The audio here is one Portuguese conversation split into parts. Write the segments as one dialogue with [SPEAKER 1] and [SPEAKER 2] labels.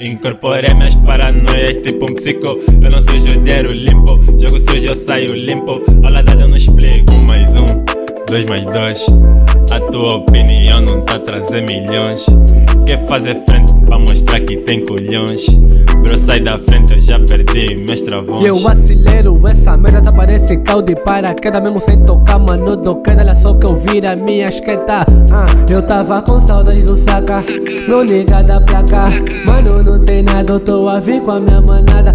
[SPEAKER 1] Incorporei minhas paranoias tipo um psico. Eu não sou judeiro limpo Jogo sujo eu saio limpo Aula dada não explico mais um, dois mais dois. A tua opinião não tá trazendo milhões. Quer fazer frente pra mostrar que tem colhões Bro, sai da frente, eu já perdi meus travões.
[SPEAKER 2] Eu acelero, essa merda só parece caldo de paraquedas. Mesmo sem tocar, mano, do queda, olha só que eu vira minha esqueta ah, Eu tava com saudade do saca, meu nigga da placa. Mano, não tem nada, eu tô a vir com a minha manada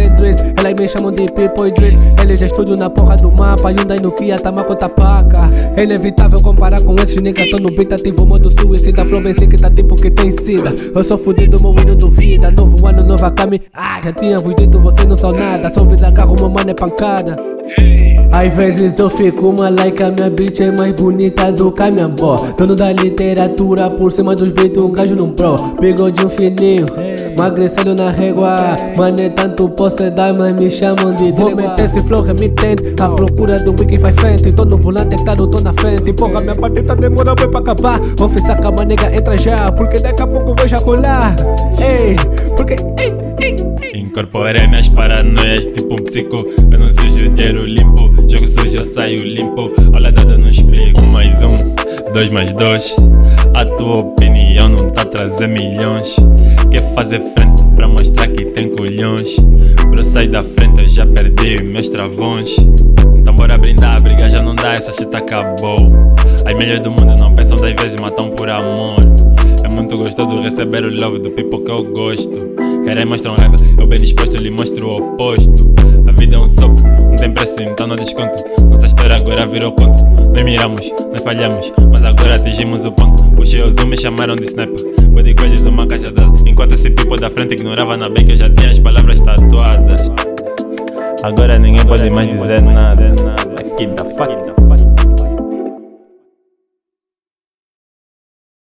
[SPEAKER 2] É dress, elas me chamam de people e dress Ele já estúdio na porra do mapa, Hyundai no Kia, tama conta paca. É inevitável comparar com esses niggas, tô no beat ativo, modo suicida. Flow bem que tá tipo que tem sida. Eu sou fudido, meu não duvida, novo ano nova caminho. Ah, já tinha dito, você não são nada. Só vida carro, meu mano é pancada. Às vezes eu fico uma like, a minha bitch é mais bonita do que a minha avó. Dono da literatura, por cima dos beats, um gajo num pro Bigodinho fininho, magrecendo na régua. Mano, é tanto posso dar, mas me chamam de Vou meter esse flow remitente, à procura do wiki faz frente Tô no volante, claro, tô na frente. Porra, minha parte tá demorando bem pra acabar. Oficial, a nega, entra já Porque daqui a pouco vou já colar Ei, porque, ei
[SPEAKER 1] Incorporei minhas paranoias tipo um psico. Sou judeiro limpo. Jogo sujo eu saio limpo. Olha dada não explico Um mais um, dois mais dois. A tua opinião não tá trazendo milhões. Quer fazer frente pra mostrar que tem colhões Bro sai da frente eu já perdi meus travões. Então bora brindar, briga já não dá, essa shit acabou. As melhores do mundo não pensam das vezes, matam por amor muito gostoso receber o love do people que eu gosto. Querem mostram raiva, eu bem disposto lhe mostro o oposto. A vida é um sopro, não tem preço, então não desconto. Nossa história agora virou conto Nós miramos, nós falhamos, mas agora atingimos o ponto. Puxei o zoom, me chamaram de sniper. Body coisas, uma caixa dada Enquanto esse people da frente ignorava na bem que eu já tinha as palavras tatuadas. Agora ninguém pode mais dizer nada. Aqui da fuck